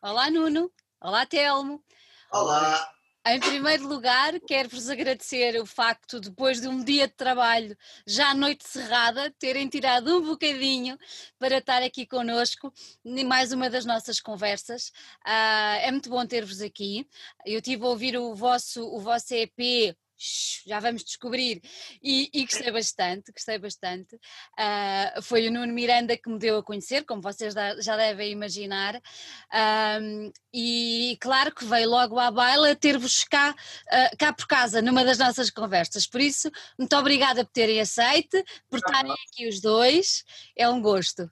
Olá, Nuno. Olá, Telmo. Olá. Em primeiro lugar, quero-vos agradecer o facto, depois de um dia de trabalho, já à noite cerrada, terem tirado um bocadinho para estar aqui connosco em mais uma das nossas conversas. Uh, é muito bom ter-vos aqui. Eu tive a ouvir o vosso, o vosso EP já vamos descobrir. E, e, gostei bastante, gostei bastante. Uh, foi o Nuno Miranda que me deu a conhecer, como vocês já devem imaginar. E claro que veio logo à baila ter-vos cá, uh, cá por casa, numa das nossas conversas. Por isso, muito obrigada por terem aceito, por estarem aqui os dois. É um gosto.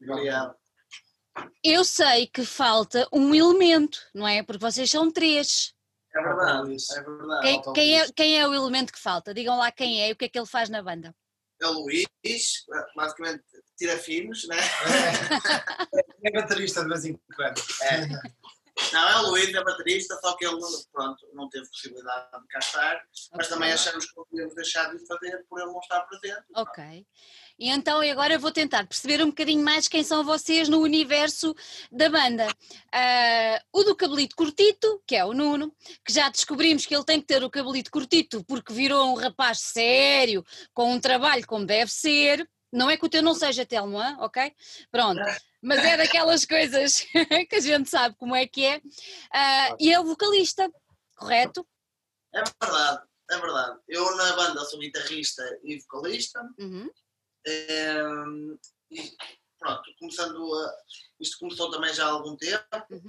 Obrigado. Eu sei que falta um elemento, não é? Porque vocês são três. É verdade, é verdade. Quem, quem, é, quem é o elemento que falta? Digam lá quem é e o que é que ele faz na banda. É o Luís, basicamente tira finos, né? É, é baterista de vez em quando. É. Não, é o Luís, é baterista, só que ele pronto, não teve possibilidade de cá estar, mas okay. também achamos que podíamos deixar de fazer por ele não estar presente. Ok. E então agora eu vou tentar perceber um bocadinho mais quem são vocês no universo da banda. Uh, o do cabelito curtito, que é o Nuno, que já descobrimos que ele tem que ter o cabelito curtito porque virou um rapaz sério, com um trabalho como deve ser. Não é que o teu não seja Telmo, hein? ok? Pronto. Mas é daquelas coisas que a gente sabe como é que é. Uh, e é o vocalista, correto? É verdade, é verdade. Eu na banda sou guitarrista e vocalista. Uhum. Um, e pronto, começando a, isto começou também já há algum tempo, uhum.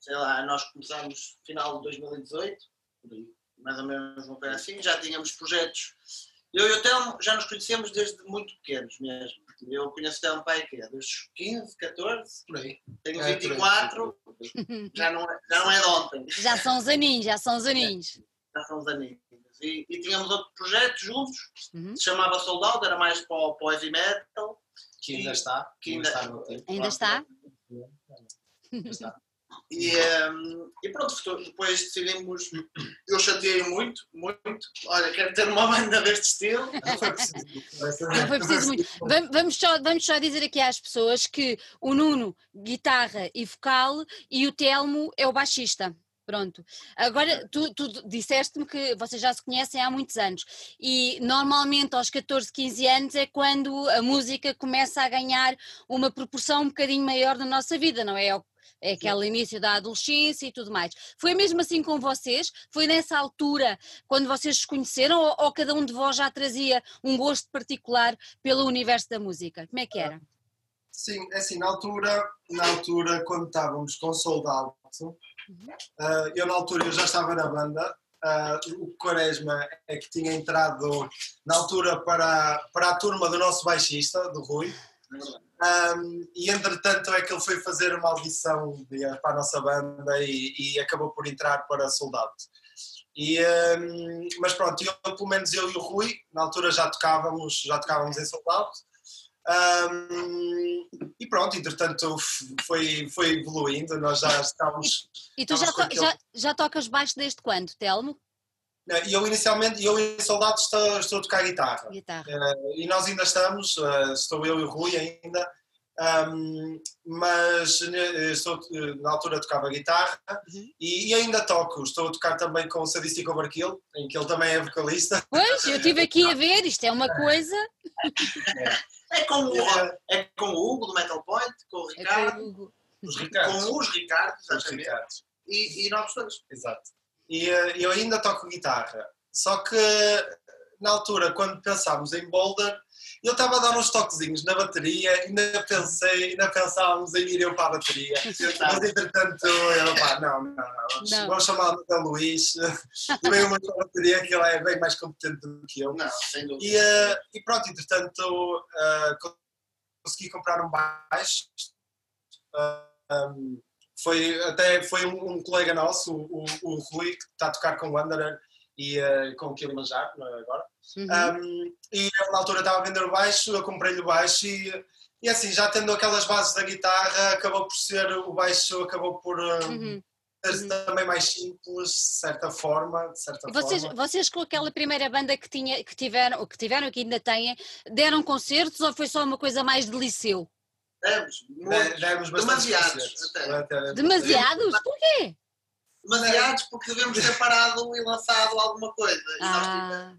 sei lá, nós começamos no final de 2018, mais ou menos uma coisa assim, já tínhamos projetos. Eu e o Telmo já nos conhecemos desde muito pequenos mesmo. Eu conheço o Telmo pai que é dos 15, 14, por aí. Tenho 24, é, já, não é, já não é de ontem. Já são os aninhos, já são os aninhos. É, já são os aninhos. E, e tínhamos outro projeto juntos, uhum. se chamava Soldado, era mais para o, para o heavy metal. Que ainda está. Que ainda, ainda está. Ainda está? Ainda está. E, um, e, pronto, depois decidimos. Eu chateei muito, muito. Olha, quero ter uma banda deste estilo. Não foi preciso. Não foi preciso muito. Vamos só, vamos só dizer aqui às pessoas que o Nuno, guitarra e vocal, e o Telmo é o baixista. Pronto. Agora, tu, tu disseste-me que vocês já se conhecem há muitos anos e normalmente aos 14, 15 anos é quando a música começa a ganhar uma proporção um bocadinho maior na nossa vida, não é? É aquele início da adolescência e tudo mais. Foi mesmo assim com vocês? Foi nessa altura quando vocês se conheceram ou, ou cada um de vós já trazia um gosto particular pelo universo da música? Como é que era? Sim, é assim, na altura, na altura quando estávamos com Soldado, Uh, eu na altura eu já estava na banda, uh, o Quaresma é que tinha entrado na altura para, para a turma do nosso baixista, do Rui, um, e entretanto é que ele foi fazer uma audição para a nossa banda e, e acabou por entrar para Soldado. E, um, mas pronto, eu, pelo menos eu e o Rui, na altura já tocávamos, já tocávamos em Soldado. Um, e pronto, entretanto foi, foi evoluindo, nós já estávamos. E tu já, to, aquele... já, já tocas baixo desde quando, Telmo? Eu inicialmente, eu em Soldados estou, estou a tocar guitarra. guitarra. Uh, e nós ainda estamos, uh, estou eu e o Rui ainda, um, mas estou, na altura tocava guitarra uhum. e, e, ainda toco. Estou a tocar também com o Sadistic Overkill, em que ele também é vocalista. Pois, eu estive aqui a ver, isto é uma coisa. É com o, é, é com o Hugo do Metal Point, com o Ricardo. É com, o os Ricardos. Com os Ricardos, exatamente. E, e nós todos. Exato. E eh, eu ainda toco guitarra. Só que na altura, quando pensámos em Boulder, eu estava a dar uns toquezinhos na bateria, ainda pensei, ainda pensávamos em ir eu para a bateria. Mas entretanto, eu, pá, não, não, não, vamos, chamar o Luís, e veio uma bateria que ele é bem mais competente do que eu. Não, sem dúvida. E, uh, e pronto, entretanto, uh, consegui comprar um baixo. Uh, um, foi, até foi um, um colega nosso, o, o, Rui, que está a tocar com o Wanderer e uh, com o Kilimanjaro agora. Uhum. Um, e ele na altura estava a vender o baixo, eu comprei-lhe o baixo e, e assim, já tendo aquelas bases da guitarra, acabou por ser, o baixo acabou por um, uhum. ser uhum. também mais simples, de certa forma. De certa vocês, forma. vocês com aquela primeira banda que, tinha, que tiveram, que tiveram, que ainda têm, deram concertos ou foi só uma coisa mais de liceu? Demos, muitos, demos demasiados. Até. Demasiados? Porquê? Demasiados porque devemos ter parado e lançado alguma coisa. Ah.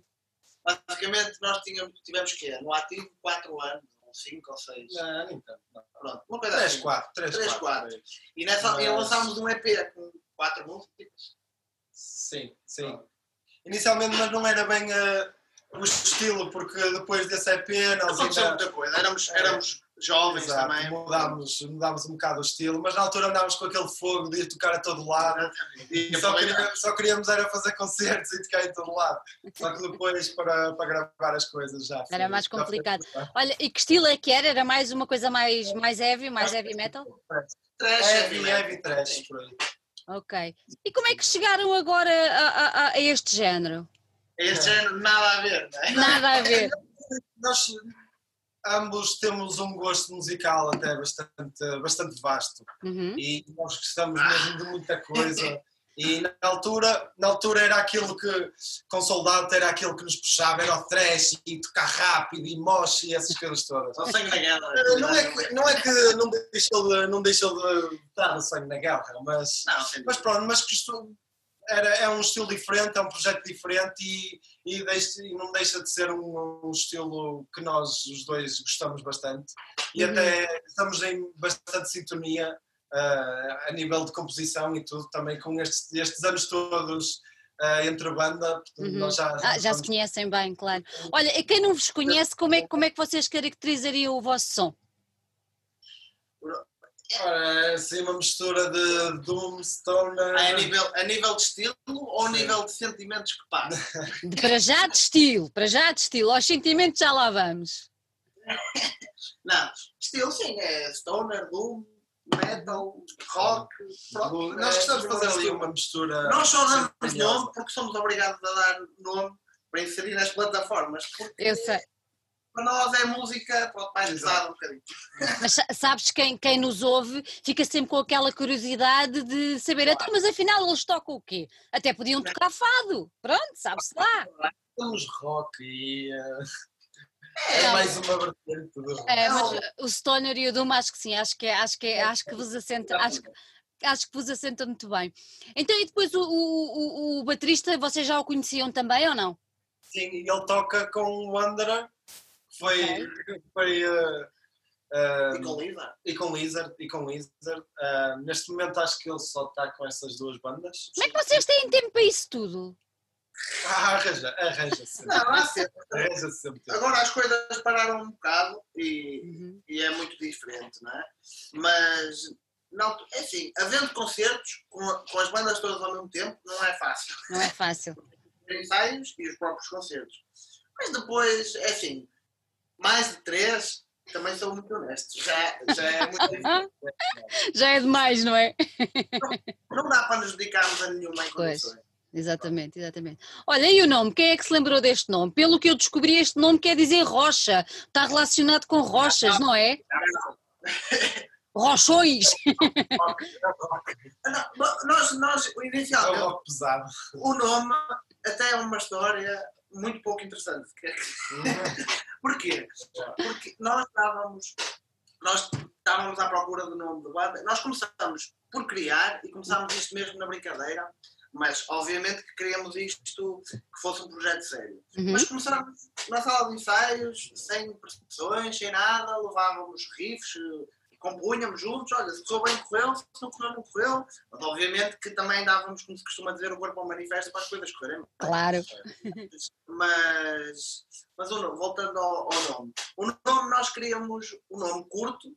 Nós, basicamente nós tínhamos, tivemos que no ativo 4 anos, ou 5 ou 6. Não, tanto. Pronto, uma coisa 3, 4, 3, 3, 4. E, nessa, Mas... lançámos um EP com 4 músicas. Sim, sim. Inicialmente, mas não era bem uh, o estilo, porque depois desse EP nós ainda... muita coisa, éramos, éramos jovens Exato, também. Mudámos, mudámos um bocado o estilo, mas na altura andávamos com aquele fogo de ir tocar a todo lado e só queríamos, só queríamos era fazer concertos e tocar em todo lado. Só que depois para, para gravar as coisas já. Era mais complicado. Olha, e que estilo é que era? Era mais uma coisa mais, mais heavy, mais heavy metal? Trash, heavy, heavy trash, por aí. Ok. E como é que chegaram agora a, a, a este género? Este género nada a ver, não é? Nada a ver. Nós ambos temos um gosto musical até bastante, bastante vasto uhum. e nós gostamos mesmo de muita coisa. E na altura, na altura era aquilo que, com soldado, era aquilo que nos puxava, era o trash e tocar rápido e mosh e essas coisas todas. O sangue na guerra. Não é que não, é que não deixou de, não deixou de estar no sangue na guerra, mas, não, mas pronto, mas era, é um estilo diferente, é um projeto diferente e, e, deixa, e não deixa de ser um, um, estilo que nós os dois gostamos bastante e uhum. até estamos em bastante sintonia uh, a nível de composição e tudo, também com estes, estes anos todos uh, entre a banda. Uhum. já, ah, já se conhecem bem, claro. Olha, e quem não vos conhece, como é, como é que vocês caracterizariam o vosso som? Ora, assim, uma mistura de Doom, Stoner. Ah, a, nível, a nível de estilo ou a nível de sentimentos que passam? Para já de estilo, para já de estilo. Aos sentimentos já lá vamos. Não, estilo sim, é Stoner, Doom, metal, rock, rock. Nós gostamos de fazer ali uma mistura. Nós só damos nome porque somos obrigados a dar nome para inserir nas plataformas. Eu sei. Para nós é música pronto, mais pesada um bocadinho. Mas sabes, quem, quem nos ouve fica sempre com aquela curiosidade de saber, claro. Então, mas afinal eles tocam o quê? Até podiam tocar fado. Pronto, sabe-se lá. Temos rock e. Uh... É mais uma vertente do... É, mas o Stoner e o Doom acho que sim, acho que, é, acho que, é, acho que vos assenta, acho, acho que vos assenta muito bem. Então e depois o, o, o, o baterista, vocês já o conheciam também ou não? Sim, ele toca com o Wanderer, foi, okay. foi uh, uh, e com Lizard. E com Lizard, e com Lizard. Uh, neste momento acho que ele só está com essas duas bandas. Como é que vocês têm tempo para isso tudo? Ah, arranja, arranja sempre. Não, há sempre. Arranja sempre. Agora as coisas pararam um bocado e, uhum. e é muito diferente, não é? Mas não, é assim, havendo concertos com, com, as bandas todas ao mesmo tempo, não é fácil. Não é fácil. ensaios e os próprios concertos. Mas depois, é assim, mais de três, também sou muito honesto. Já, já é muito difícil. já é demais, não é? Não, não dá para nos dedicarmos a nenhuma em condições. Exatamente, exatamente. Olha, e o nome? Quem é que se lembrou deste nome? Pelo que eu descobri, este nome quer dizer rocha. Está relacionado com rochas, não é? Rochões! nós, nós, inicialmente, o nome até é uma história muito pouco interessante. Porquê? Porque nós estávamos, nós estávamos à procura do nome do banda. Nós começamos por criar e começámos isto mesmo na brincadeira, mas obviamente que queríamos isto que fosse um projeto sério. Uhum. Mas começámos na sala de ensaios, sem prestações, sem nada, levávamos riffs, compunhamos juntos, olha, se correu bem, correu, se não correu, não correu. Mas obviamente que também dávamos, como se costuma dizer, o corpo ao manifesto para as coisas correrem. Claro. Mas, mas o nome, voltando ao, ao nome, o nome nós queríamos um nome curto,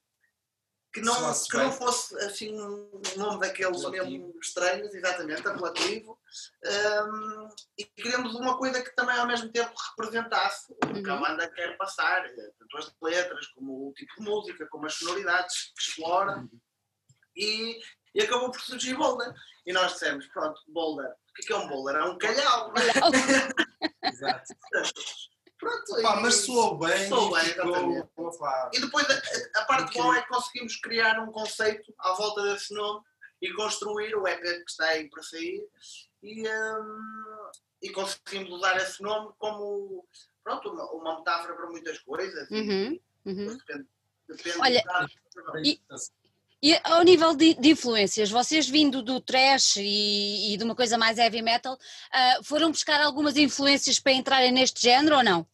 que não, que não fosse assim um nome daqueles mesmo estranhos, exatamente, apelativo, um, e queremos uma coisa que também ao mesmo tempo representasse o que a uhum. banda quer passar, eh, tanto as letras, como o tipo de música, como as sonoridades que explora, uhum. e, e acabou por surgir Boulder. E nós dissemos, pronto, Boulder, o que é, é um Boulder? É um calhau. Exato. Pronto, Pá, mas soou bem. Soou bem, exatamente. E depois a, a parte boa é que conseguimos criar um conceito à volta desse nome e construir o EP que está aí para sair e, um, e conseguimos usar esse nome como pronto, uma, uma metáfora para muitas coisas. Uhum, uhum. Depende, Depende Olha, e, e ao nível de, de, influências, vocês vindo do trash e, e, de uma coisa mais heavy metal, uh, foram buscar algumas influências para entrarem neste género ou não?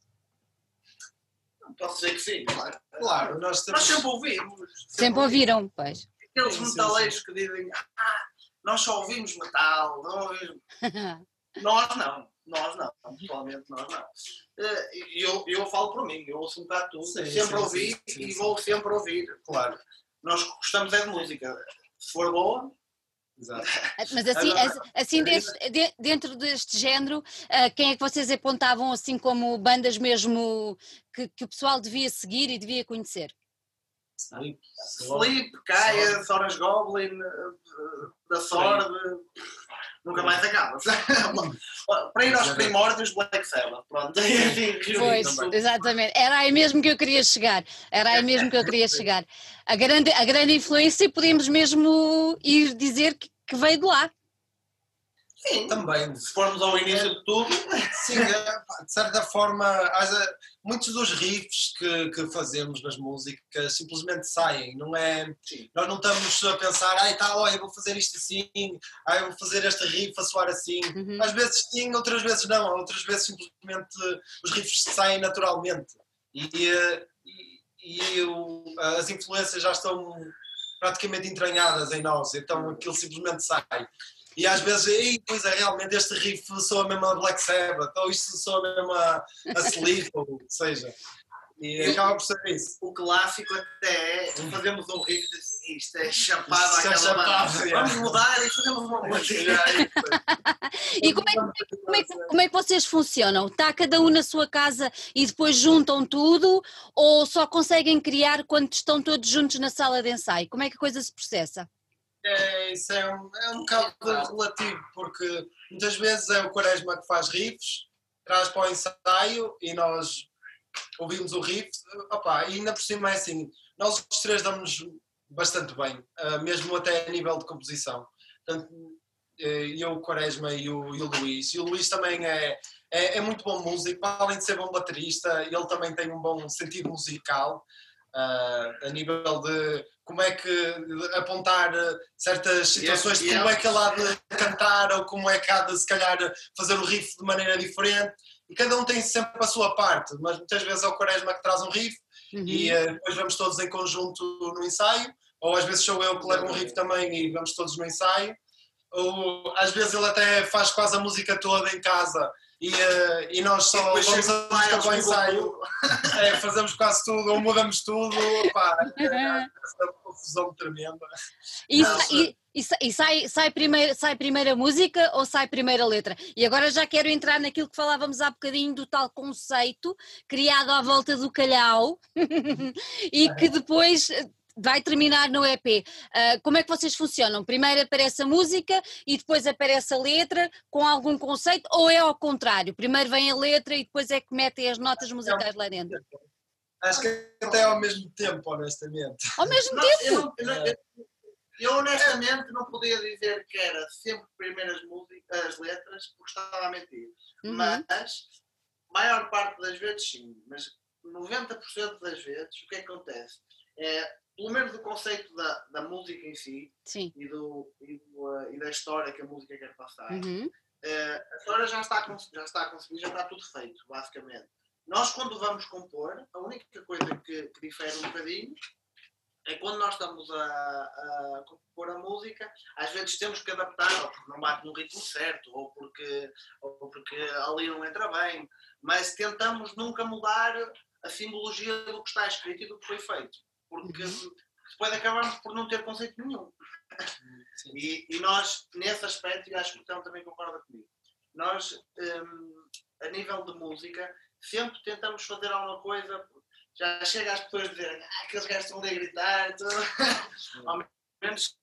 Posso dizer que sim, claro. Claro, nós, temos... nós sempre ouvimos. Sempre, sempre ouviram, pois. Aqueles metaleiros que dizem, ah, nós só ouvimos metal, não ouvimos. nós não, nós não, pessoalmente nós não. Eh, eu, eu falo por mim, eu ouço um bocado tudo, sim, sempre sim, ouvi sim, e vou sempre ouvir. Claro. Nós gostamos é de música. Se for boa, Exato. Mas assim, assim deste, dentro deste género, eh, quem é que vocês apontavam assim como bandas mesmo que, que o pessoal devia seguir e devia conhecer? Sleep, Sleep Caia, Soras Goblin, eh, da Sword, nunca mais acaba. Para ir aos primórdios, Black Sabbath. Pronto. Pois, exatamente. Era aí mesmo que eu queria chegar. Era aí mesmo que eu queria chegar. A grande, a grande influência, podemos mesmo ir dizer que, que veio de lá. Sim, também. Se formos ao início de tudo. Sim, é, de certa forma, muitos dos riffs que, que fazemos nas músicas simplesmente saem, não é? Sim. Nós não estamos a pensar, ai tá, olha, vou fazer isto assim, ai, vou fazer este riff a soar assim. Uhum. Às vezes sim, outras vezes não, outras vezes simplesmente os riffs saem naturalmente. E, e, e eu, as influências já estão praticamente entranhadas em nós, então aquilo simplesmente sai. E às vezes, Ei, pois é, realmente este riff soa mesmo a Black Sabbath, ou isto soa mesmo a, a Sleep, ou seja. E acaba por ser isso. O clássico até é fazemos um riff isto é chapado isto àquela é chapado, é. Vamos mudar e fazemos uma música. e como é, como, é, como é que vocês funcionam? Está cada um na sua casa e depois juntam tudo ou só conseguem criar quando estão todos juntos na sala de ensaio? Como é que a coisa se processa? É, isso é um, é um bocado relativo, porque muitas vezes é o Quaresma que faz riffs, traz para o ensaio e nós ouvimos o riff, opa, e ainda por cima é assim, nós os três damos bastante bem, uh, mesmo até a nível de composição. Portanto, eh, eu, o Quaresma e o, e o Luís. E o Luís também é, é, é, muito bom músico, além de ser bom baterista, ele também tem um bom sentido musical, uh, a nível de como é que apontar certas situações de como é que ele há de cantar ou como é que há de se calhar fazer o riff de maneira diferente. E cada um tem sempre a sua parte, mas muitas vezes é o Quaresma que traz um riff uhum. e uh, depois vamos todos em conjunto no ensaio, ou às vezes sou eu que levo um riff também e vamos todos no ensaio, ou às vezes ele até faz quase a música toda em casa e, uh, e nós só e vamos a música para o ensaio, é, fazemos quase tudo, ou mudamos tudo, pá, é, essa confusão tremenda. E, e, e, sai, sai, primeiro, sai primeiro a música ou sai primeiro a letra? E agora já quero entrar naquilo que falávamos há bocadinho do tal conceito criado à volta do calhau e que depois vai terminar no EP. Uh, ah, como é que vocês funcionam? Primeiro aparece a música e depois aparece a letra com algum conceito ou é ao contrário? Primeiro vem a letra e depois é que metem as notas musicais lá dentro? Acho que até ao mesmo tempo, honestamente. Ao mesmo não, tempo? Eu, eu, eu, eu, honestamente não podia dizer que era sempre primeiro as, músicas, as letras porque estava a mentir. Uhum. Mas, maior parte das vezes sim, mas 90% das vezes o que, é que acontece? É, pelo menos o conceito da, da música em si E, do, e, do, uh, e, da história que a música quer passar, uhum. uh, a história já está, já está conseguida, já está tudo feito, basicamente. Nós, quando vamos compor, a única coisa que, que difere um bocadinho é quando nós estamos a, a, compor a música, às vezes temos que adaptar, ou porque não bate no ritmo certo, ou porque, ou porque ali não entra bem, mas tentamos nunca mudar a simbologia do que está escrito e do que foi feito porque uhum. depois acabamos por não ter conceito nenhum. E, e, nós, nesse aspecto, e acho que o Tão também concorda comigo, nós, um, a nível de música, sempre tentamos fazer alguma coisa. Já chega às pessoas a dizerem ah, aqueles gajos estão ali a gritar, tudo. ao menos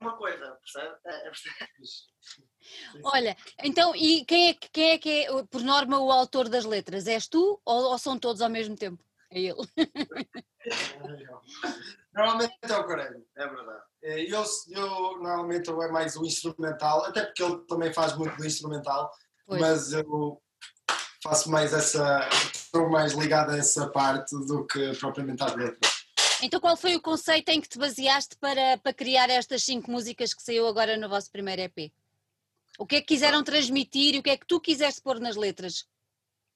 uma coisa, percebe? É, é Olha, então, e quem é, quem é que é, por norma, o autor das letras? És tu ou, ou são todos ao mesmo tempo? É ele. Normalmente é o Corelho. É verdade. É, eu, eu normalmente é mais o instrumental, até porque ele também faz muito do instrumental, pois. mas eu faço mais essa. estou mais ligado a essa parte do que propriamente às letras. Então, qual foi o conceito em que te baseaste para, para criar estas cinco músicas que saiu agora no vosso primeiro EP? O que é que quiseram transmitir e o que é que tu quiseste pôr nas letras?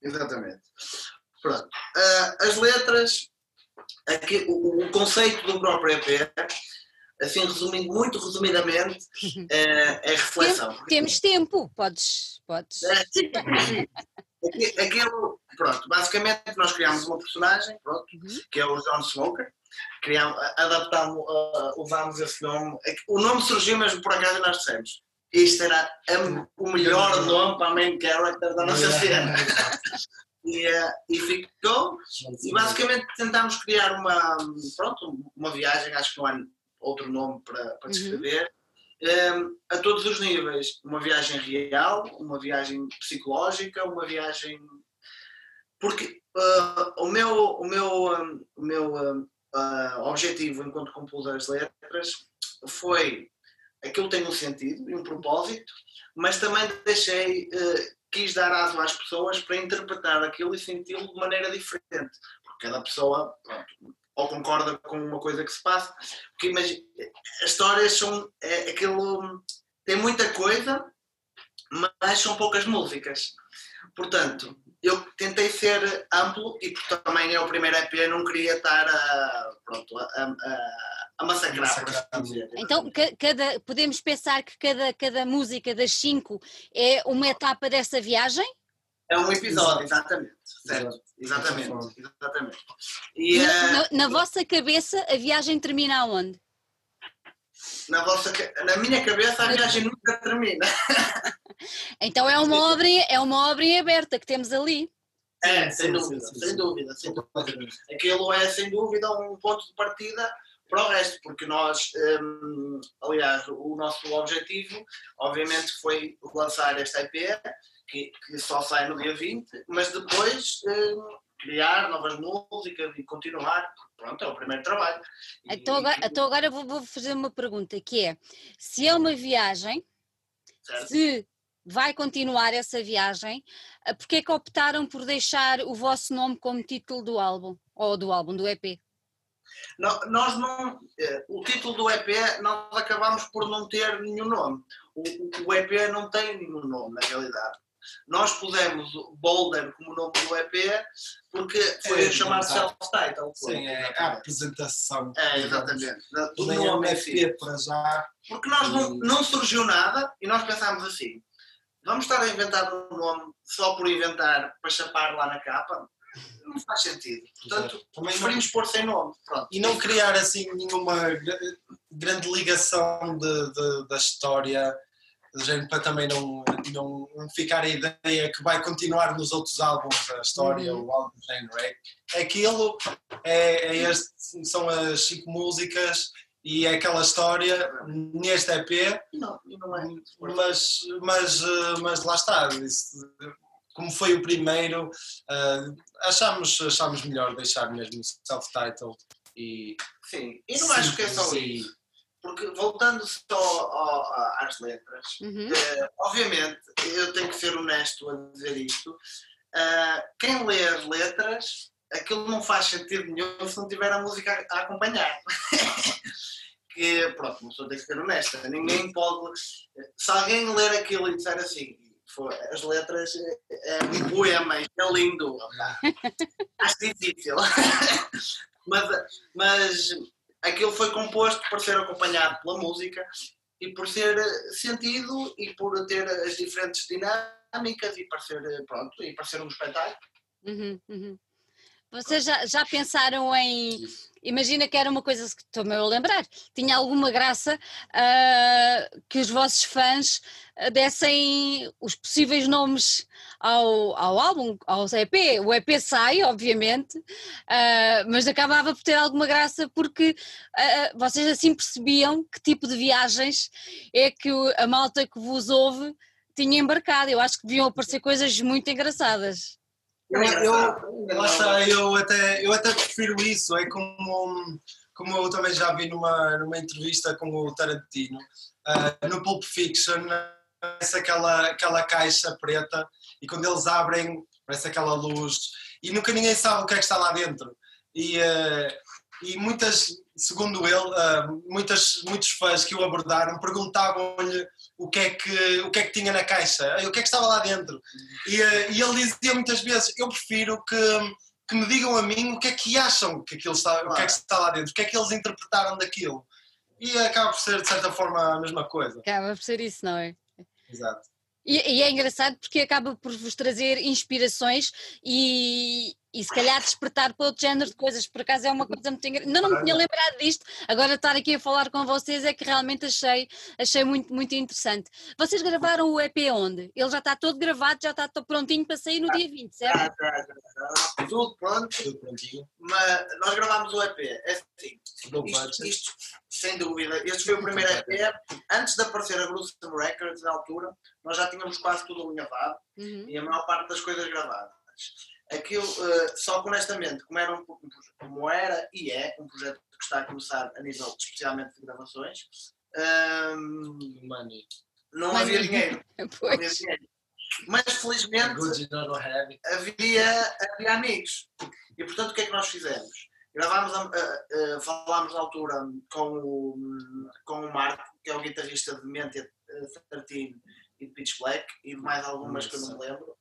Exatamente. Pronto. Uh, as letras, aqui, o, o, conceito do próprio EP, assim resumindo, muito resumidamente, é, é reflexão. Tem, temos tempo, podes. podes. É, sim, sim. Aquilo, pronto, basicamente nós criámos uma personagem, pronto, uhum. que é o John Smoker, criámos, adaptámos, uh, usámos esse nome. O nome surgiu mesmo por acaso nós dissemos. Isto era o melhor nome para a main character da nossa cena. e, uh, e ficou. E basicamente tentámos criar uma, pronto, uma viagem, acho que não há outro nome para, para uhum. descrever, uhum. Um, a todos os níveis. Uma viagem real, uma viagem psicológica, uma viagem. Porque uh, o meu, o meu, um, o meu uh, objetivo enquanto compus as letras foi aquilo tem um sentido e um propósito, mas também deixei, uh, quis dar aso às pessoas para interpretar aquilo e senti-lo de maneira diferente, porque cada pessoa pronto, ou concorda com uma coisa que se passa, porque imagina, as histórias são é, aquilo tem muita coisa, mas são poucas músicas. Portanto, eu tentei ser amplo e porque também é o primeiro EP, não queria estar a, pronto, a, a, a massacrar. Então, cada, podemos pensar que cada, cada música das cinco é uma etapa dessa viagem? É um episódio, exatamente. Certo, exatamente. exatamente. E, na, uh, na, vossa cabeça, a viagem termina aonde? Na, vossa, na minha cabeça, a viagem nunca termina. então é uma, obra, é uma obra em aberta que temos ali. É, sem dúvida, sem dúvida, sem dúvida. Aquilo é, sem dúvida, um ponto de partida para o resto, porque nós, hum, aliás, o nosso objetivo, obviamente, foi lançar esta EP, que, que só sai no dia 20, mas depois hum, criar novas músicas e continuar. Pronto, é o primeiro trabalho. Então agora, e, então agora vou, vou, fazer uma pergunta, que é, se é uma viagem, certo. se vai continuar essa viagem, eh, porque é que optaram por deixar o vosso nome como título do álbum, ou do álbum, do EP? nós não, eh, o título do EP nós acabamos por não ter nenhum nome. O, o EP não tem nenhum nome na realidade. Nós pusemos Boulder como nome do EP porque foi é, chamado self-title. Sim, é a apresentação. É, exatamente. Do nome EP para já. Porque nós não, não surgiu nada e nós pensámos assim, vamos estar a inventar um nome só por inventar para chapar lá na capa? não faz sentido. Portanto, Também preferimos não... pôr sem nome. Pronto. E não criar assim nenhuma grande ligação de, de, da história, gente, para também não, não, ficar a ideia que vai continuar nos outros álbuns a história, uhum. o álbum de género. É, aquilo, é, é este, são as cinco músicas e é aquela história neste EP, não, não é. mas, mas, mas lá está. Isso, como foi o primeiro, uh, achamos, achamos melhor deixar mesmo self-titled e. Sim, e não acho que é só isso. Porque voltando só às letras, uhum. uh, obviamente eu tenho que ser honesto a dizer isto. Uh, quem lê as letras, aquilo não faz sentido nenhum se não tiver a música a, a acompanhar. que pronto, uma pessoa tem que ser honesta. Ninguém pode. Se alguém ler aquilo e disser assim, foi, as letras é um poema, é lindo. Acho difícil. mas, mas aquilo foi composto por ser acompanhado pela música e por ser sentido e por ter as diferentes dinâmicas e para ser, pronto, e para ser um espetáculo. Uhum, uhum. Vocês já, já pensaram em. Imagina que era uma coisa que estou-me a lembrar, tinha alguma graça uh, que os vossos fãs ah, dessem os possíveis nomes ao, ao álbum, ao EP. O EP sai, obviamente, uh, mas acabava por ter alguma graça porque uh, vocês assim percebiam que tipo de viagens é que a malta que vos ouve tinha embarcado. Eu acho que deviam aparecer coisas muito engraçadas. Eu, eu, está, eu até, eu até prefiro isso, é como, como eu também já vi numa, numa entrevista com o Tarantino, uh, no Pulp Fiction, aquela, aquela caixa preta e quando eles abrem parece aquela luz, e nunca ninguém sabe o que é que está lá dentro. E, uh, e muitas, segundo ele, uh, muitas, muitos fãs que o abordaram perguntavam-lhe o que, é que, o que é que tinha na caixa, o que é que estava lá dentro. E, uh, e ele dizia muitas vezes: Eu prefiro que, que me digam a mim o que é que acham que aquilo está, o que é que está lá dentro, o que é que eles interpretaram daquilo. E acaba por ser, de certa forma, a mesma coisa. Acaba por ser isso, não é? Exato. E, e, é engraçado porque acaba por vos trazer inspirações e, e se calhar despertar para outro género de coisas. Por acaso é uma coisa muito engraçada. Não, não me tinha lembrado disto, agora estar aqui a falar com vocês é que realmente achei, achei muito, muito interessante. Vocês gravaram o EP onde? Ele já está todo gravado, já está todo prontinho para sair no dia 20, certo? Já, já, já. Tudo pronto. Tudo prontinho. Mas nós gravámos o EP. É assim, isto, isto, sem dúvida. Este foi o primeiro EP. Antes de aparecer a Gruesome Records, na altura, nós já tínhamos quase tudo alinhavado uhum. e a maior parte das coisas gravadas. Aquilo, uh, só que honestamente, como era, um, como era e é um projeto que está a começar a nível especialmente de gravações, um, Money. não havia dinheiro. Não havia dinheiro. Mas felizmente havia, havia amigos. E portanto o que é que nós fizemos? Gravámos, uh, uh, falámos na altura com o, com o Marco, que é o guitarrista de Mente 13 e de Pitch Black, e de mais algumas que eu não me lembro.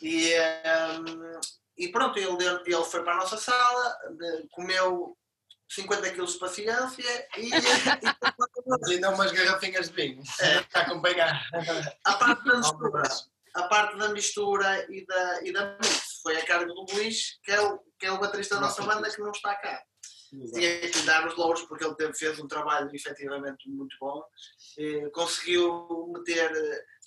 E, um, e pronto, ele, ele foi para a nossa sala, comeu 50 quilos de paciência e, e, ainda umas garrafinhas de vinho é. para acompanhar. A parte da mistura, a parte da mistura e da, e da mix foi a cargo do Luís, que é o, que é o baterista da nossa banda que não está cá. Tinha que dar os louros porque ele teve, fez um trabalho efetivamente muito bom. E conseguiu meter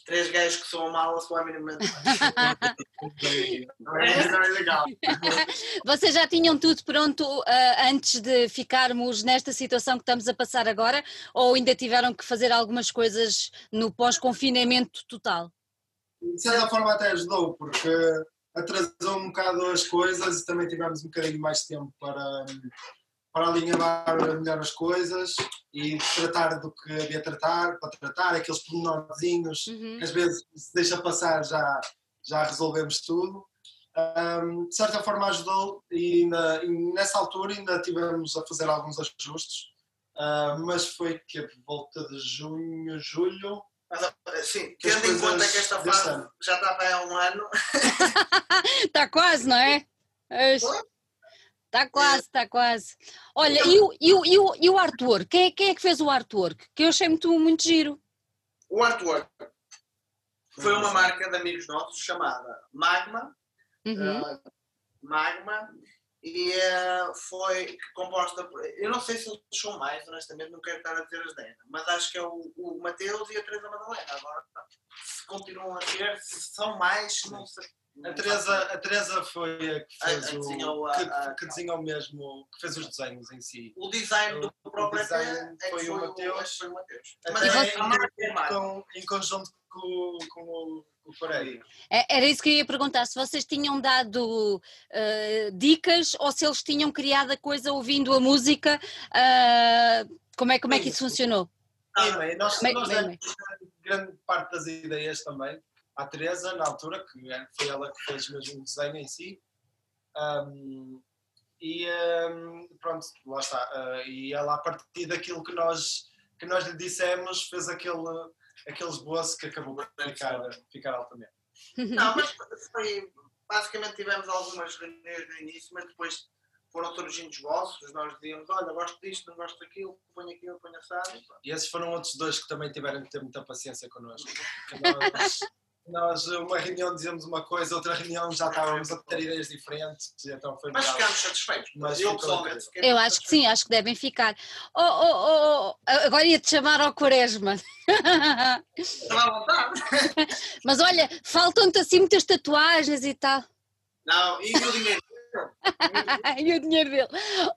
três gajos que são mal a sua minimamente é legal. Vocês já tinham tudo pronto uh, antes de ficarmos nesta situação que estamos a passar agora ou ainda tiveram que fazer algumas coisas no pós-confinamento total? De certa forma até ajudou, porque atrasou um bocado as coisas e também tivemos um bocadinho mais tempo para para alinhar melhor as coisas e tratar do que havia tratar, para tratar aqueles pormenorzinhos uhum. que às vezes se deixa passar já, já resolvemos tudo. Um, de certa forma ajudou e, na, e, nessa altura ainda tivemos a fazer alguns ajustes, uh, mas foi que a volta de junho, julho. Mas, sim, tendo em conta que esta fase já está bem há um ano. está quase, não é? é Está quase, está quase. Olha, e o, e, o, e, o, e o artwork? Quem é, quem é que fez o artwork? Que eu achei muito, muito giro. O artwork foi uma marca de amigos nossos chamada Magma. Uhum. Uh, Magma. E uh, foi composta por. Eu não sei se eles são mais, honestamente, não quero estar a dizer as 10, mas acho que é o, o Mateus e a Teresa Madalena. Agora, se continuam a ser, se são mais, não sei. A Teresa, a Teresa foi a que fez a, a o. A, que, que, desenhou mesmo, que fez os desenhos em si. O design do o, próprio design é foi, o Mateus. Foi o Mateus. Mas é com, em conjunto com, com o. É, era isso que eu ia perguntar, se vocês tinham dado uh, dicas ou se eles tinham criado a coisa ouvindo a música, uh, como, é, como é que isso funcionou? Bem, nós, bem, nós bem, grande parte das ideias também à Teresa, na altura, que foi ela que fez mesmo o desenho em si. Um, e um, pronto, lá está. Uh, e ela, a partir daquilo que nós, que nós lhe dissemos, fez aquele, aquele esboço que acabou por ficar, ficar altamente. Não, mas foi. Basicamente tivemos algumas reuniões no início, mas depois foram surgindo esboços, nós dizíamos, olha, gosto disto, não gosto daquilo, ponho aquilo, ponho assado. E esses foram outros dois que também tiveram que ter muita paciência connosco. Nós, nós, uma reunião dizemos uma coisa, outra reunião já estávamos a ter ideias diferentes, então foi Mas ficámos satisfeitos, mas eu pessoalmente Eu acho que sim, acho que devem ficar. Oh, oh, oh, oh agora ia-te chamar ao Quaresma. mas olha, faltam-te assim muitas tatuagens e tal. Não, e o dinheiro? e o dinheiro dele.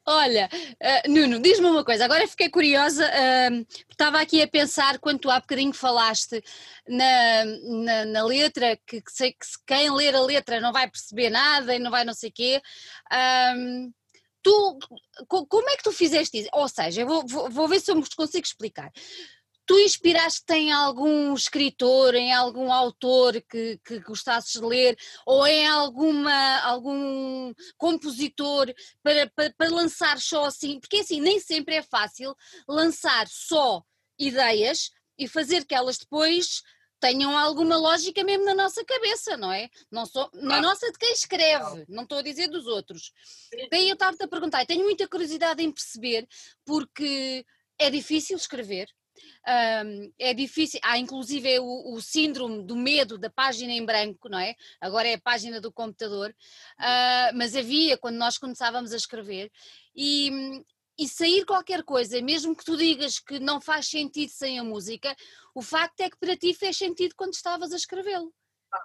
Olha, uh, Nuno, diz-me uma coisa, agora fiquei curiosa, uh, estava aqui a pensar quando tu há bocadinho falaste na, na, na letra, que, que, sei que quem ler a letra não vai perceber nada e não vai não sei o quê. Um, tu, como é que tu fizeste isso? Ou seja, vou, vou, vou ver se eu me consigo explicar. Tu inspiraste em algum escritor, em algum autor que, que gostasses de ler, ou em alguma, algum compositor para, para, para lançar só assim? Porque assim, nem sempre é fácil lançar só ideias e fazer que elas depois tenham alguma lógica mesmo na nossa cabeça, não é? Não sou, na nossa de quem escreve, não estou a dizer dos outros. Daí eu estava-te a perguntar, tenho muita curiosidade em perceber, porque é difícil escrever, um, é difícil, há inclusive o, o, síndrome do medo da página em branco, não é? Agora é a página do computador, uh, mas havia quando nós começávamos a escrever, e, e sair qualquer coisa, mesmo que tu digas que não faz sentido sem a música, o facto é que para ti fez sentido quando estavas a escrevê-lo. Ah,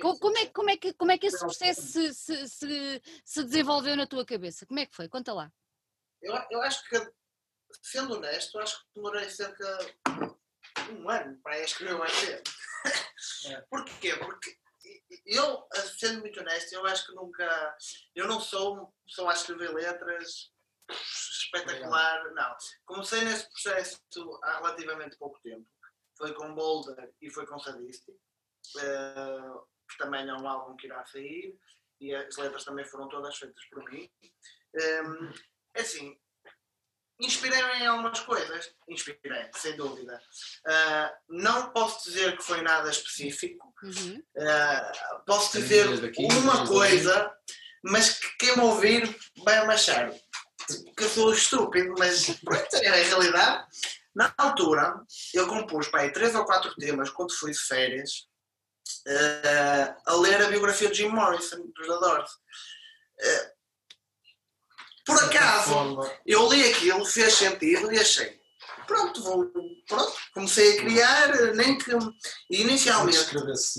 como, é, como, é que, como é que esse processo se, se, se, se, desenvolveu na tua cabeça? Como é que foi? Conta lá. Eu, eu acho que, sendo honesto, acho que demorei cerca de um ano para escrever o EP. É. Porquê? Porque eu, sendo muito honesto, eu acho que nunca. Eu não sou pessoa a escrever letras espetacular, não. Comecei nesse processo há relativamente pouco tempo. Foi com Boulder e foi com Sadistic, uh, que também é um álbum que irá sair, e as letras também foram todas feitas por mim. Um, ehm, é assim, inspirei-me em algumas coisas, inspirei, sem dúvida. Uh, não posso dizer que foi nada específico, uhum. uh, posso dizer uma coisa, mas que quem me ouvir vai amachar que eu sou estúpido, mas pronto, é a realidade. Na altura, eu compus para aí três ou quatro temas quando fui de férias uh, a ler a biografia de Jim Morrison, dos Doors. Uh, por acaso, eu li aquilo, fez sentido e achei. Pronto, vou, pronto, comecei a criar, nem que. Inicialmente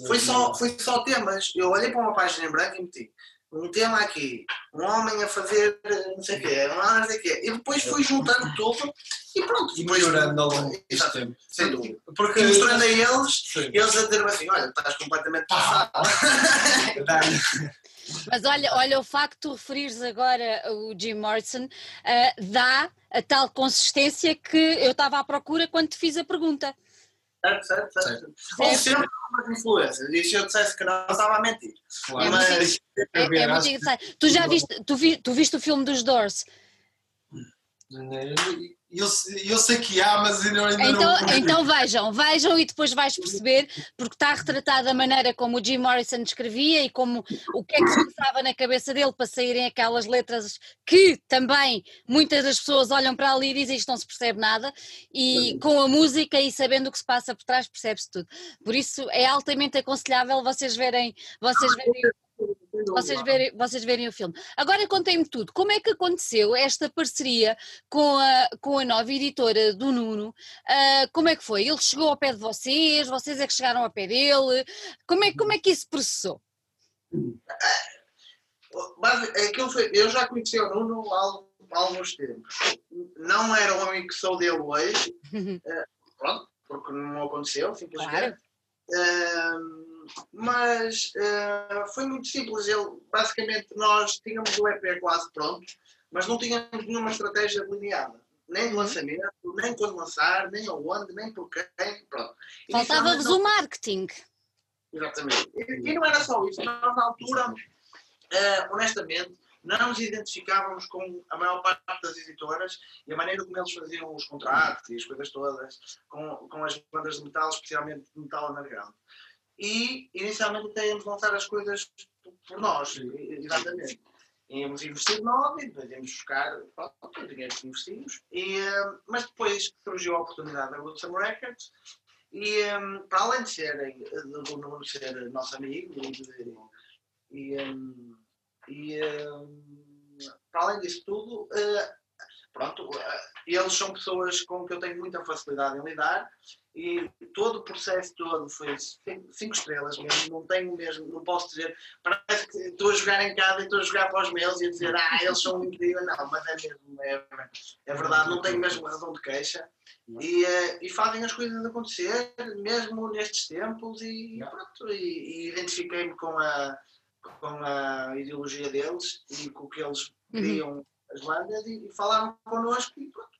foi só, foi só temas. Eu olhei para uma página em branco e meti um tema aqui, um homem a fazer não sei o quê, não sei o quê. E depois fui juntando tudo e pronto. E melhorando ao longo deste tempo. Sem dúvida. Porque, e mostrando a eles, sim. eles a dizer assim, olha, estás completamente passado. Mas olha, olha, o facto de tu referires agora o Jim Morrison uh, dá a tal consistência que eu estava à procura quando te fiz a pergunta. Certo, certo, certo. Ou sempre algumas influências. E se eu dissesse que não, estava a mentir. Claro. É Mas, é, é muito interessante. Tu já viste, tu, vi, tu viste o filme dos Doors? Eu, eu sei que há, mas ainda, então, não. Então vejam, vejam e depois vais perceber, porque está retratado a maneira como o Jim Morrison descrevia e como o que é que se passava na cabeça dele para saírem aquelas letras que também muitas das pessoas olham para ali e dizem isto não se percebe nada, e com a música e sabendo o que se passa por trás percebe-se tudo. Por isso é altamente aconselhável vocês verem, vocês verem vocês verem, vocês verem o filme. Agora contem-me tudo. Como é que aconteceu esta parceria com a, com a nova editora do Nuno? Uh, como é que foi? Ele chegou ao pé de vocês? Vocês é que chegaram ao pé dele? Como é, como é que isso processou? Aquilo foi, eu já conheci o Nuno há, há alguns tempos. Não era o homem que sou dele hoje. uh, pronto, porque não aconteceu, simplesmente. Claro. Uh, mas uh, foi muito simples. Ele, basicamente, nós tínhamos o EP quase pronto, mas não tínhamos nenhuma estratégia delineada. Nem de uhum. lançamento, nem quando lançar, nem aonde, nem por quem. Pronto. Faltava-vos o marketing. Exatamente. E, e, não era só isso. Nós, na altura, uh, honestamente, não nos identificávamos com a maior parte das editoras e a maneira como eles faziam os contratos e as coisas todas com, com as bandas de metal, especialmente de metal underground e inicialmente até íamos lançar as coisas por nós, exatamente. Íamos investir e depois íamos buscar pronto, o dinheiro que investimos, e, uh, mas depois surgiu a oportunidade da Wilson Records e um, para além de serem, do Nuno ser nosso amigo e, e, para além disso tudo, pronto, eles são pessoas com que eu tenho muita facilidade em lidar e todo o processo todo foi cinco estrelas mesmo, não tenho mesmo, não posso dizer, parece que estou a jogar em casa e estou a jogar para os meus e a dizer, ah, eles são incríveis, não, mas é mesmo, é, é verdade, não tenho mesmo razão de queixa. E, uh, e fazem as coisas acontecer, mesmo nestes tempos e pronto, e, e identifiquei-me com a, com a ideologia deles e com o que eles queriam uhum. as bandas e, e falaram connosco e pronto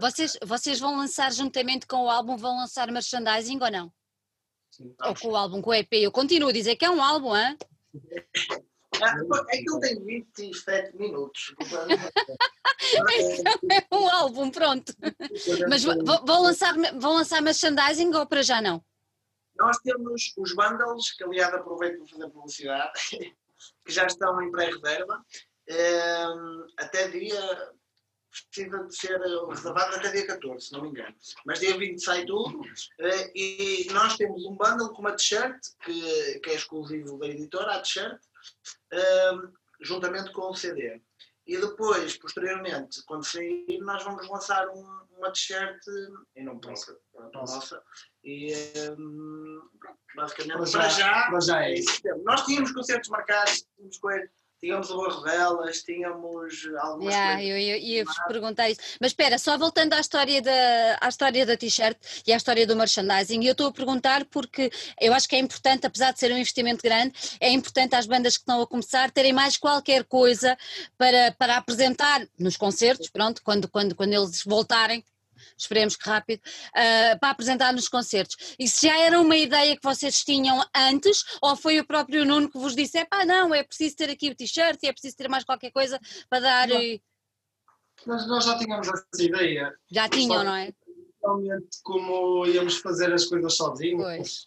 vocês, vocês vão lançar juntamente com o álbum, vão lançar merchandising ou não? Sim. Ou com o álbum, com o EP? Eu continuo a dizer que é um álbum, hein? Ah, é que ele tem 27 minutos. então é um álbum, pronto. Mas vão lançar, vão lançar merchandising ou para já não? Nós temos os bundles, que aliás aproveito para fazer publicidade, que já estão em pré-reserva. Um, até dia. Precisa de ser reservado até dia 14, se não me engano. Mas dia 20 sai tudo. Uh, e nós temos um bundle com uma t-shirt, que, que é exclusivo da editora, a t-shirt, um, juntamente com o CD. E depois, posteriormente, quando sair, nós vamos lançar um, uma t-shirt em nome nossa, nossa. E um, basicamente, para já, para já é isso. Nós tínhamos concertos marcados, tínhamos coisas tínhamos boas velas, tínhamos algumas yeah, coisas. Eu ia-vos perguntar isso. Mas espera, só voltando à história da, à história da t-shirt e à história do merchandising, eu estou a perguntar porque eu acho que é importante, apesar de ser um investimento grande, é importante às bandas que estão a começar terem mais qualquer coisa para, para apresentar nos concertos, pronto, quando, quando, quando eles voltarem, esperemos que rápido, uh, para apresentar nos concertos. Isso já era uma ideia que vocês tinham antes ou foi o próprio Nuno que vos disse, é pá, não, é preciso ter aqui o t-shirt e é preciso ter mais qualquer coisa para dar... Mas nós já tínhamos essa ideia. Já tinham, não é? Realmente como íamos fazer as coisas sozinhos. Pois.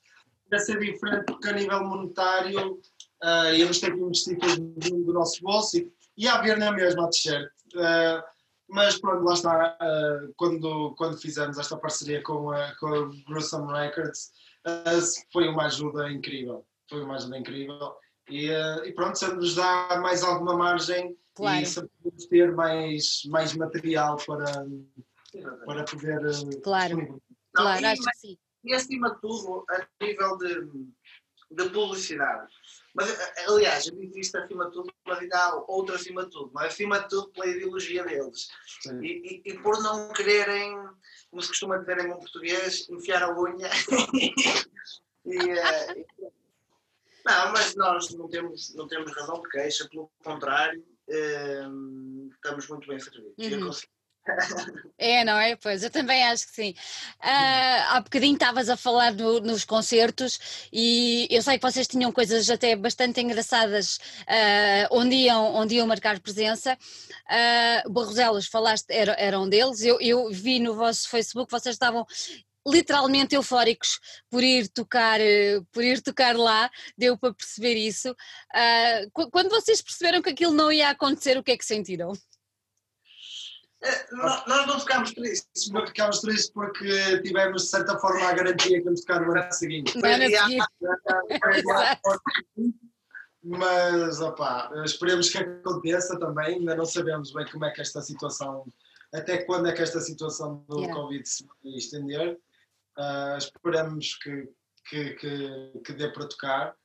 Ia ser diferente porque a nível monetário uh, íamos ter que investir do, do nosso bolso e ia haver na mesma t-shirt. Uh, mas pronto, lá está, uh, quando, quando fizemos esta parceria com a, com a Gruesome Records, uh, foi uma ajuda incrível, foi uma ajuda incrível e, uh, e pronto, sempre nos dá mais alguma margem claro. e sempre ter mais, mais material para, para poder... claro, claro, Não, acho que sim. E acima de tudo, a nível de, de publicidade, mas, aliás, eu digo isto acima de tudo, mas ainda há outro acima de tudo, mas acima de tudo pela ideologia deles. E, e, e, por não quererem, como se costuma dizer em bom português, enfiar a unha. e, uh, não, mas nós não temos, não temos razão de queixa, pelo contrário, uh, estamos muito bem servidos. Uhum. É, não é? Pois, eu também acho que sim. Uh, há bocadinho estavas a falar no, nos concertos e eu sei que vocês tinham coisas até bastante engraçadas uh, onde, iam, onde iam marcar presença. Uh, falaste, era, era um deles. Eu, eu vi no vosso Facebook, vocês estavam literalmente eufóricos por ir tocar, por ir tocar lá, deu para perceber isso. Uh, quando vocês perceberam que aquilo não ia acontecer, o que é que sentiram? É, nós não ficámos tristes. Não ficámos tristes porque tivemos, de certa forma, a garantia que íamos ficar no ano seguinte. No ano seguinte. Mas, opá, esperemos que aconteça também. Ainda não sabemos bem como é que esta situação, até quando é que esta situação do yeah. Covid se vai estender. Uh, esperamos que, que, que, que, dê para tocar.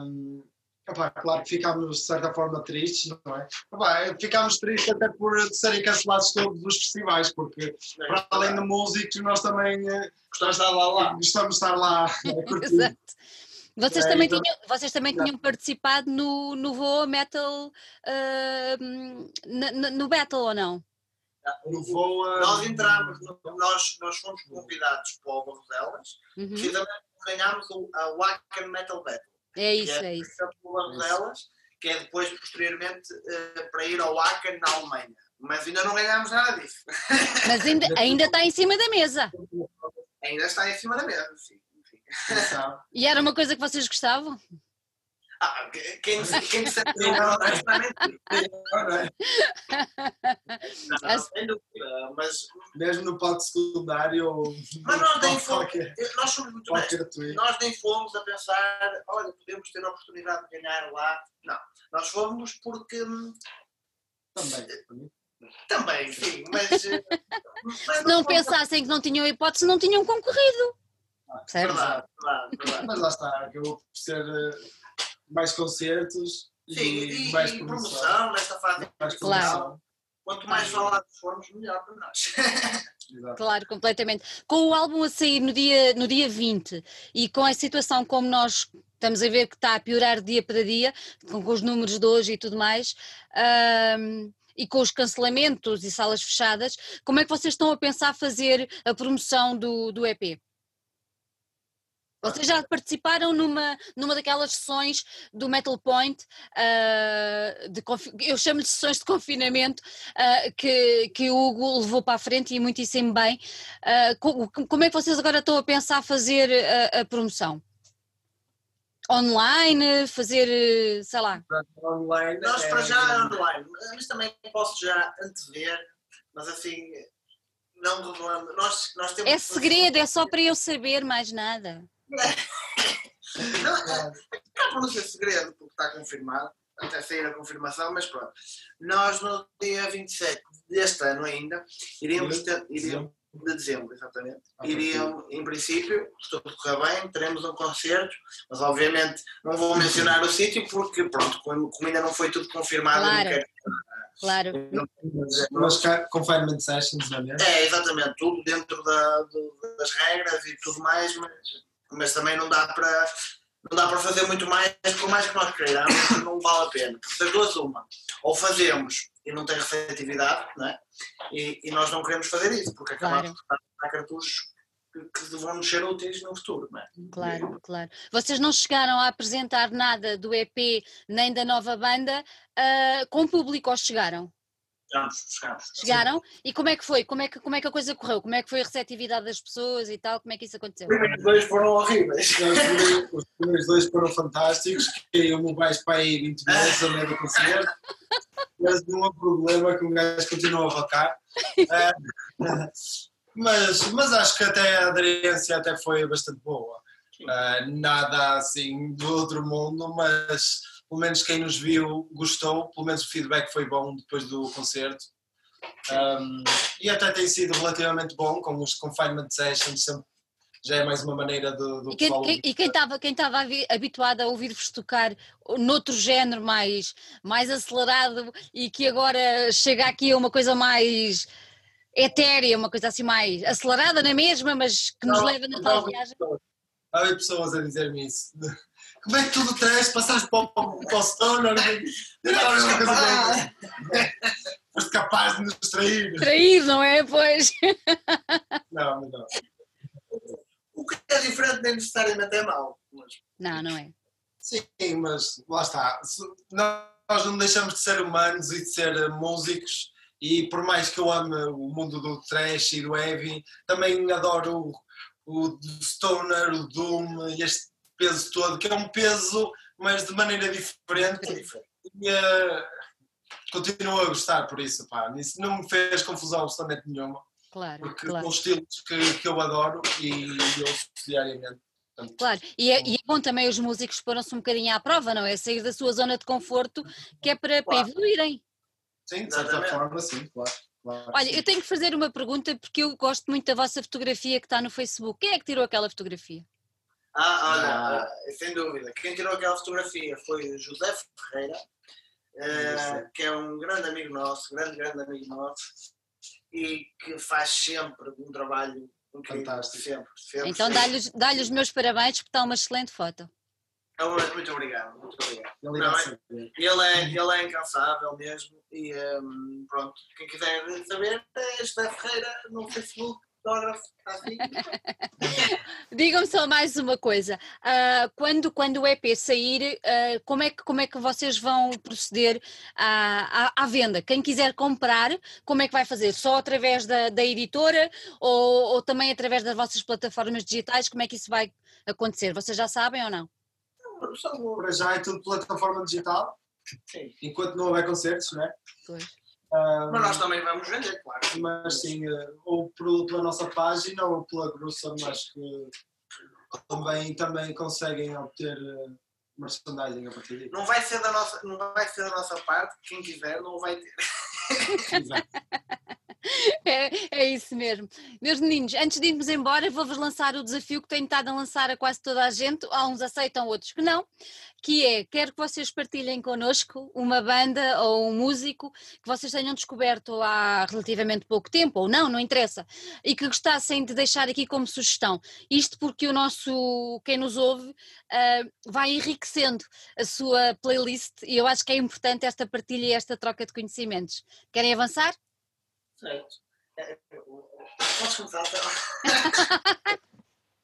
Um, Epá, claro que ficámos de certa forma tristes, não é? Epá, ficámos tristes até por serem cancelados todos os festivais, porque é, para além de músicos, nós também uh, gostamos de estar lá, lá. Gostamos de estar lá. Exato. Vocês, é, também então, tinham, vocês também tinham participado no, no Voa Metal, uh, no, no Battle ou não? No Voa... Nós entramos, nós, nós fomos convidados para o Barroselas, uhum. precisamente ganhámos a Wacken Metal Battle. É isso, é, é isso. delas, que é depois, posteriormente, uh, para ir ao Aachen na Alemanha. Mas ainda não ganhámos nada disso. Mas ainda, ainda está em cima da mesa. Ainda está em cima da mesa, sim. E era uma coisa que vocês gostavam? Ah, quem, quem não, honestamente. Não, sem dúvida, mas. Mesmo no palco secundário. Mas nós nem fomos. Nós somos muito honestos. Nós nem fomos a pensar, olha, podemos ter a oportunidade de ganhar lá. Não. Nós fomos porque. Hum, também. Também, sim, mas. Eh, mas Se não, não pensassem que não tinham hipótese, não tinham concorrido. Ah, certo? Verdade, verdade, verdade. Mas lá está, acabou por ser eh, mais concertos Sim, e, e, mais e promoção. promoção nesta fase. Mais claro. Quanto mais falados formos, melhor para nós. Claro, completamente. Com o álbum a sair no dia, no dia 20 e com a situação como nós estamos a ver que está a piorar dia para dia, com, com os números de hoje e tudo mais, hum, e com os cancelamentos e salas fechadas, como é que vocês estão a pensar fazer a promoção do, do EP? Vocês já participaram numa, numa daquelas sessões do Metal Point, uh, de, eu chamo-lhe sessões de confinamento, uh, que, que o Hugo levou para a frente e muitíssimo bem. Uh, como é que vocês agora estão a pensar fazer a, a promoção? Online, fazer, sei lá. Online. Nós para já é online, mas também posso já antever, mas assim, não revelando. Nós, nós temos é segredo, é só para eu saber mais nada. Não, por não ser segredo, porque está confirmado, até sair a confirmação, mas pronto. Nós no dia 27 deste ano ainda, iríamos ter, iríamos, de dezembro, exatamente. Iriam, em princípio, se tudo correr bem, teremos um concerto, mas obviamente não vou mencionar o sítio porque, pronto, como, ainda não foi tudo confirmado, claro. não quero. Claro. Mas confinement sessions, não é? É, exatamente, tudo dentro da, do, das regras e tudo mais, mas mas também não dá para não dá para fazer muito mais, por mais que nós queiramos, não vale a pena. Porque das duas, uma, ou fazemos e não tem receptividade, não é? E, e nós não queremos fazer isso, porque acabamos claro. por dar cartuchos que vão nos ser úteis no futuro, não é? Claro, claro. Vocês não chegaram a apresentar nada do EP nem da nova banda uh, com público ou chegaram? Chegámos, chegámos. Chegaram? Sim. E como é que foi? Como é que, como é que a coisa correu? Como é que foi a receptividade das pessoas e tal? Como é que isso aconteceu? Os primeiros dois foram horríveis. Os primeiros dois foram fantásticos. Um baixo para aí 20 vezes a meio do concerto. Mas não há problema que o gajo continua a rocar. É, mas, mas acho que até a aderência até foi bastante boa. Uh, nada assim do outro mundo, mas pelo menos quem nos viu gostou, pelo menos o feedback foi bom depois do concerto. Um, e até tem sido relativamente bom com os confinement sessions, sempre já é mais uma maneira do, do e quem, quem, e quem estava quem estava habituado a ouvir-vos tocar noutro género mais, mais acelerado e que agora chega aqui a uma coisa mais etérea, uma coisa assim mais acelerada na mesma, mas que nos não, leva na tal viagem. Há pessoas a dizer-me isso como é que tu do trash passaste para, o, para o stoner? Foste capaz de nos trair. Trair, não é? Pois. Não, não. O que é diferente nem necessariamente é mau. Mas... Não, não é. Sim, mas lá está. Nós não deixamos de ser humanos e de ser músicos e por mais que eu ame o mundo do trash e do heavy, também adoro o, o stoner, o doom e este peso todo, que é um peso, mas de maneira diferente. E, uh, continuo a gostar por isso, pá. Isso não me fez confusão absolutamente nenhuma. Claro, porque claro. são estilos que, que eu adoro e eu ouço diariamente. Portanto, claro, e é, e é, bom também os músicos pôr-se um bocadinho à prova, não é? Sair da sua zona de conforto, que é para, claro. para evoluírem. Sim, de certa forma, sim, claro. claro Olha, sim. eu tenho que fazer uma pergunta porque eu gosto muito da vossa fotografia que está no Facebook. Quem é que tirou aquela fotografia? Ah, olha, ah. sem dúvida. Quem tirou aquela fotografia foi o José Ferreira, uh, que é um grande amigo nosso, grande, grande amigo nosso, e que faz sempre um trabalho fantástico. Sempre, sempre, então dá-lhe dá os meus parabéns porque está uma excelente foto. Muito obrigado, muito obrigado. Ele, Não, é, ele, é, ele é incansável mesmo e um, pronto, quem quiser saber é José Ferreira no Facebook fotógrafo, assim. Digam-me só mais uma coisa. Uh, quando, quando o EP sair, uh, como, é que, como é que vocês vão proceder à, à, à, venda? Quem quiser comprar, como é que vai fazer? Só através da, da editora ou, ou também através das vossas plataformas digitais? Como é que isso vai acontecer? Vocês já sabem ou não? Para já é tudo plataforma digital. Sim. Enquanto não houver concertos, não é? Pois. Mas nós também vamos vender, claro. Mas sim, eh, ou pela nossa página ou pela Grussam, acho que também, também conseguem obter eh, merchandising a partir daí. Não vai ser da nossa, não vai ser da nossa parte, quem quiser não vai ter. É, é, isso mesmo. Meus meninos, antes de irmos embora, vou-vos lançar o desafio que tenho estado a lançar a quase toda a gente. Há uns aceitam, outros que não. Que é, quero que vocês partilhem connosco uma banda ou um músico que vocês tenham descoberto há relativamente pouco tempo, ou não, não interessa, e que gostassem de deixar aqui como sugestão. Isto porque o nosso, quem nos ouve, uh, vai enriquecendo a sua playlist e eu acho que é importante esta partilha e esta troca de conhecimentos. Querem avançar? Certo. É, podes começar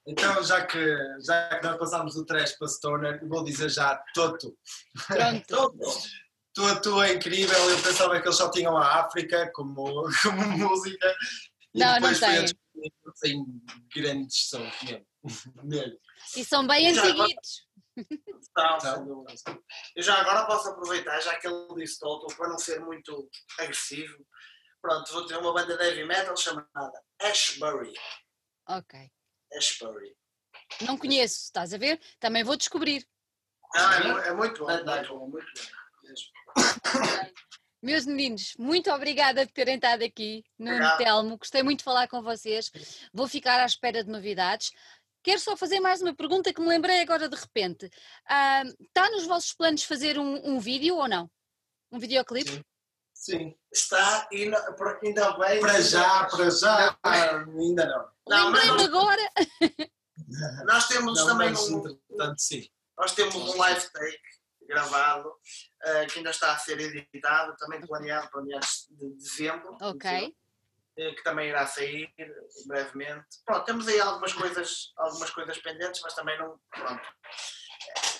Então, já que, já que nós passámos do trash para stoner, vou dizer já Toto. Pronto. Toto é incrível, eu pensava que eles só tinham a África como, como música. E não, depois não tem. Tem grandes sons mesmo. E são bem antiguitos. Não, Eu já agora posso aproveitar, já que ele disse Toto, para não ser muito agressivo, Pronto, vou ter uma banda de heavy metal chamada Ashbury. Ok. Ashbury. Não conheço, estás a ver? Também vou descobrir. Não, é, é muito bom, é muito bom, muito bom. Meus meninos, muito obrigada por terem estado aqui no Obrigado. Telmo. Gostei muito de falar com vocês. Vou ficar à espera de novidades. Quero só fazer mais uma pergunta que me lembrei agora de repente. Ah, está nos vossos planos fazer um, um vídeo ou não? Um videoclipe? Sim. Sim. Está ainda, ainda bem. Para já, para já, ainda não. não Lembrei-me agora. Nós temos não, também um. sim. Nós temos um live take gravado uh, que ainda está a ser editado, também planeado para meados de dezembro. Ok. Eh, que também irá sair brevemente. Pronto, temos aí algumas coisas, algumas coisas pendentes, mas também não. Pronto.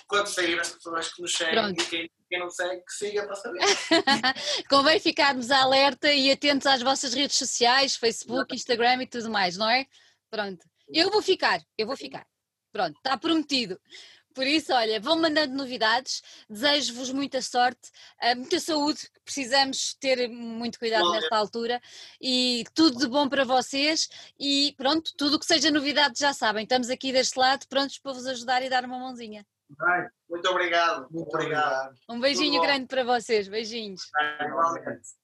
Quando sair, as pessoas que nos seguem e quem quem não segue, que siga para saber. Convém ficarmos alerta e atentos às vossas redes sociais, Facebook, Instagram e tudo mais, não é? Pronto. Eu vou ficar, eu vou ficar. Pronto, está prometido. Por isso, olha, vão mandando novidades, desejo-vos muita sorte, eh, muita saúde, precisamos ter muito cuidado bom, nesta é. altura e tudo de bom para vocês e pronto, tudo o que seja novidade já sabem, estamos aqui deste lado prontos para vos ajudar e dar uma mãozinha. Muito obrigado. Muito obrigado. Um beijinho grande para vocês. Beijinhos. igualmente.